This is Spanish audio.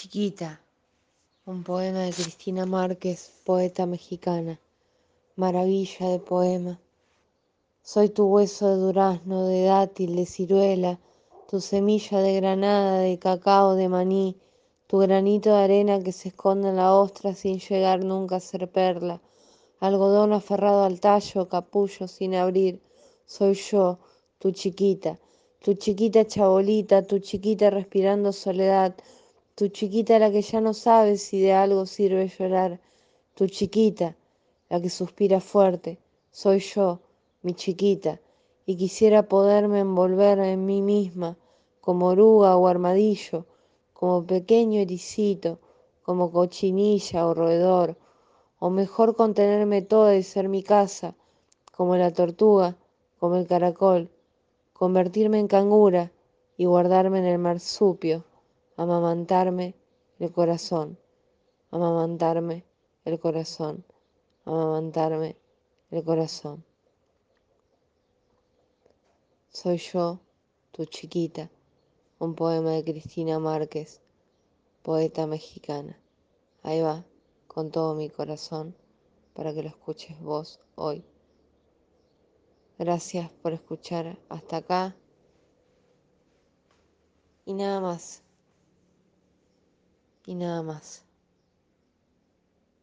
chiquita, un poema de Cristina Márquez, poeta mexicana, maravilla de poema. Soy tu hueso de durazno, de dátil, de ciruela, tu semilla de granada, de cacao, de maní, tu granito de arena que se esconde en la ostra sin llegar nunca a ser perla, algodón aferrado al tallo, capullo sin abrir. Soy yo, tu chiquita, tu chiquita chabolita, tu chiquita respirando soledad, tu chiquita la que ya no sabe si de algo sirve llorar, tu chiquita, la que suspira fuerte, soy yo, mi chiquita, y quisiera poderme envolver en mí misma, como oruga o armadillo, como pequeño ericito, como cochinilla o roedor, o mejor contenerme toda y ser mi casa, como la tortuga, como el caracol, convertirme en cangura y guardarme en el marsupio amamantarme el corazón, amamantarme el corazón, amamantarme el corazón. Soy yo, tu chiquita, un poema de Cristina Márquez, poeta mexicana. Ahí va, con todo mi corazón, para que lo escuches vos hoy. Gracias por escuchar hasta acá. Y nada más y nada más.